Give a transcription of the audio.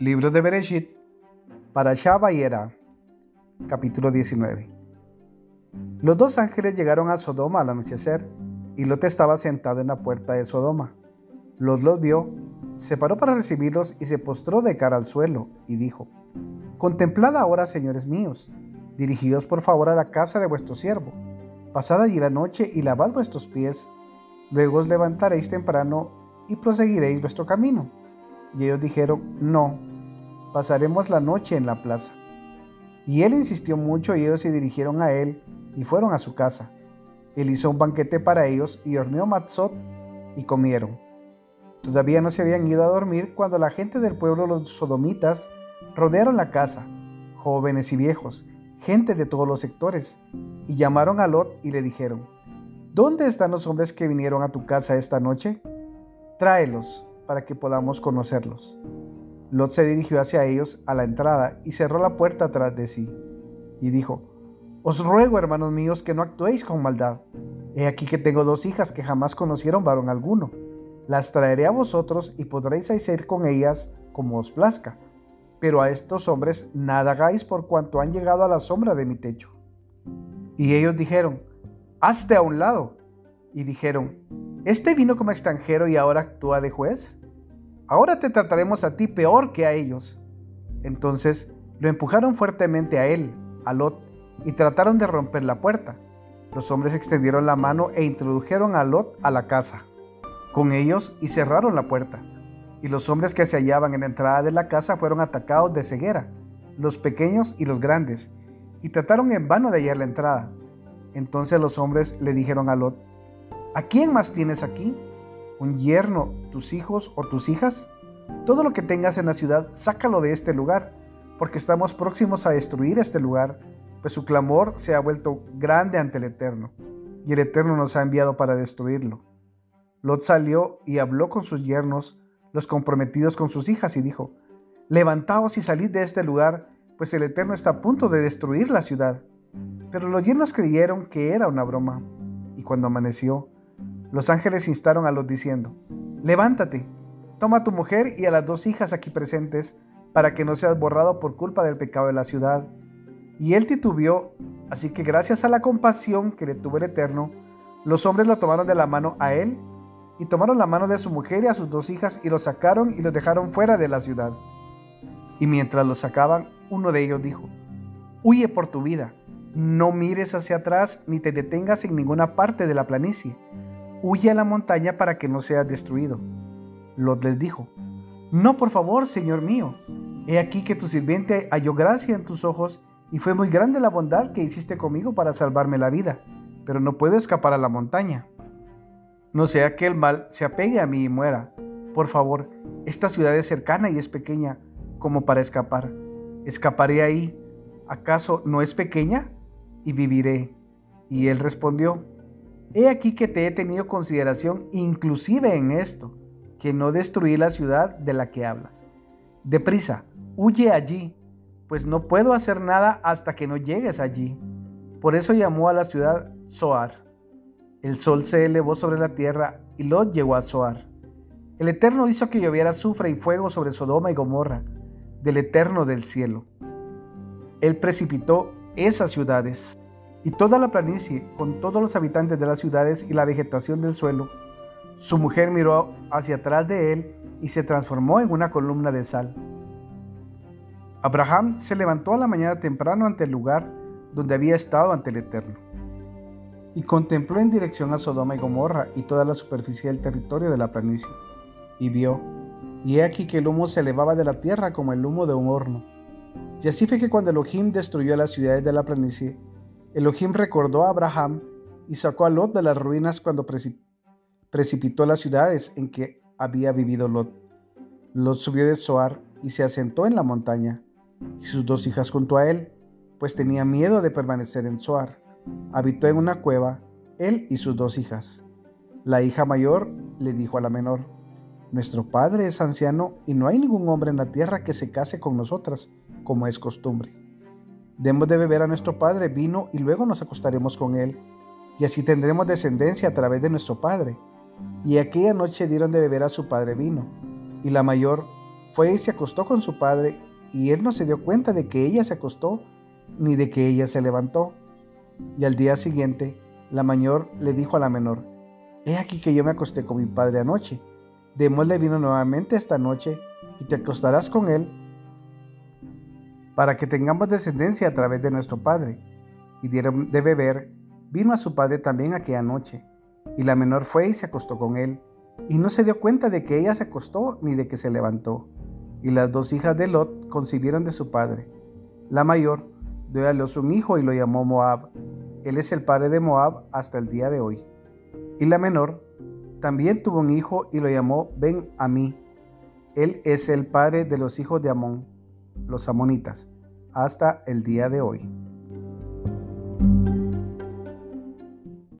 Libro de Bereshit, para Shabayera, capítulo 19. Los dos ángeles llegaron a Sodoma al anochecer, y Lot estaba sentado en la puerta de Sodoma. Lot los vio, se paró para recibirlos y se postró de cara al suelo, y dijo, Contemplad ahora, señores míos, dirigíos por favor a la casa de vuestro siervo, pasad allí la noche y lavad vuestros pies, luego os levantaréis temprano y proseguiréis vuestro camino y ellos dijeron, no, pasaremos la noche en la plaza. Y él insistió mucho y ellos se dirigieron a él y fueron a su casa. Él hizo un banquete para ellos y horneó matzot y comieron. Todavía no se habían ido a dormir cuando la gente del pueblo, los sodomitas, rodearon la casa, jóvenes y viejos, gente de todos los sectores, y llamaron a Lot y le dijeron, ¿Dónde están los hombres que vinieron a tu casa esta noche? Tráelos para que podamos conocerlos. Lot se dirigió hacia ellos a la entrada y cerró la puerta tras de sí. Y dijo, Os ruego, hermanos míos, que no actuéis con maldad. He aquí que tengo dos hijas que jamás conocieron varón alguno. Las traeré a vosotros y podréis hacer con ellas como os plazca. Pero a estos hombres nada hagáis por cuanto han llegado a la sombra de mi techo. Y ellos dijeron, Hazte a un lado. Y dijeron, ¿Este vino como extranjero y ahora actúa de juez? Ahora te trataremos a ti peor que a ellos. Entonces lo empujaron fuertemente a él, a Lot, y trataron de romper la puerta. Los hombres extendieron la mano e introdujeron a Lot a la casa, con ellos y cerraron la puerta. Y los hombres que se hallaban en la entrada de la casa fueron atacados de ceguera, los pequeños y los grandes, y trataron en vano de hallar la entrada. Entonces los hombres le dijeron a Lot, ¿A quién más tienes aquí? ¿Un yerno, tus hijos o tus hijas? Todo lo que tengas en la ciudad, sácalo de este lugar, porque estamos próximos a destruir este lugar, pues su clamor se ha vuelto grande ante el Eterno, y el Eterno nos ha enviado para destruirlo. Lot salió y habló con sus yernos, los comprometidos con sus hijas, y dijo, Levantaos y salid de este lugar, pues el Eterno está a punto de destruir la ciudad. Pero los yernos creyeron que era una broma, y cuando amaneció, los ángeles instaron a Lot diciendo, levántate, toma a tu mujer y a las dos hijas aquí presentes, para que no seas borrado por culpa del pecado de la ciudad. Y él titubeó, así que gracias a la compasión que le tuvo el Eterno, los hombres lo tomaron de la mano a él, y tomaron la mano de su mujer y a sus dos hijas, y lo sacaron y los dejaron fuera de la ciudad. Y mientras los sacaban, uno de ellos dijo, Huye por tu vida, no mires hacia atrás ni te detengas en ninguna parte de la planicie huye a la montaña para que no seas destruido. Lot les dijo, No, por favor, Señor mío, he aquí que tu sirviente halló gracia en tus ojos y fue muy grande la bondad que hiciste conmigo para salvarme la vida, pero no puedo escapar a la montaña. No sea que el mal se apegue a mí y muera. Por favor, esta ciudad es cercana y es pequeña como para escapar. ¿Escaparé ahí? ¿Acaso no es pequeña? Y viviré. Y él respondió, He aquí que te he tenido consideración inclusive en esto, que no destruí la ciudad de la que hablas. Deprisa, huye allí, pues no puedo hacer nada hasta que no llegues allí. Por eso llamó a la ciudad Zoar. El sol se elevó sobre la tierra y Lot llegó a Zoar. El Eterno hizo que lloviera azufre y fuego sobre Sodoma y Gomorra, del Eterno del cielo. Él precipitó esas ciudades y toda la planicie, con todos los habitantes de las ciudades y la vegetación del suelo. Su mujer miró hacia atrás de él y se transformó en una columna de sal. Abraham se levantó a la mañana temprano ante el lugar donde había estado ante el Eterno, y contempló en dirección a Sodoma y Gomorra y toda la superficie del territorio de la planicie, y vio, y he aquí que el humo se elevaba de la tierra como el humo de un horno. Y así fue que cuando Elohim destruyó las ciudades de la planicie, Elohim recordó a Abraham y sacó a Lot de las ruinas cuando precipitó las ciudades en que había vivido Lot. Lot subió de Zoar y se asentó en la montaña, y sus dos hijas junto a él, pues tenía miedo de permanecer en Zoar. Habitó en una cueva, él y sus dos hijas. La hija mayor le dijo a la menor, Nuestro padre es anciano y no hay ningún hombre en la tierra que se case con nosotras, como es costumbre. Demos de beber a nuestro Padre vino y luego nos acostaremos con él, y así tendremos descendencia a través de nuestro Padre. Y aquella noche dieron de beber a su padre vino, y la mayor fue y se acostó con su padre, y él no se dio cuenta de que ella se acostó ni de que ella se levantó. Y al día siguiente, la mayor le dijo a la menor, He aquí que yo me acosté con mi padre anoche. Démosle vino nuevamente esta noche y te acostarás con él para que tengamos descendencia a través de nuestro padre. Y dieron de beber vino a su padre también aquella noche. Y la menor fue y se acostó con él, y no se dio cuenta de que ella se acostó ni de que se levantó. Y las dos hijas de Lot concibieron de su padre. La mayor dio a luz un hijo y lo llamó Moab. Él es el padre de Moab hasta el día de hoy. Y la menor también tuvo un hijo y lo llamó Ben Amí. Él es el padre de los hijos de Amón, los amonitas, hasta el día de hoy.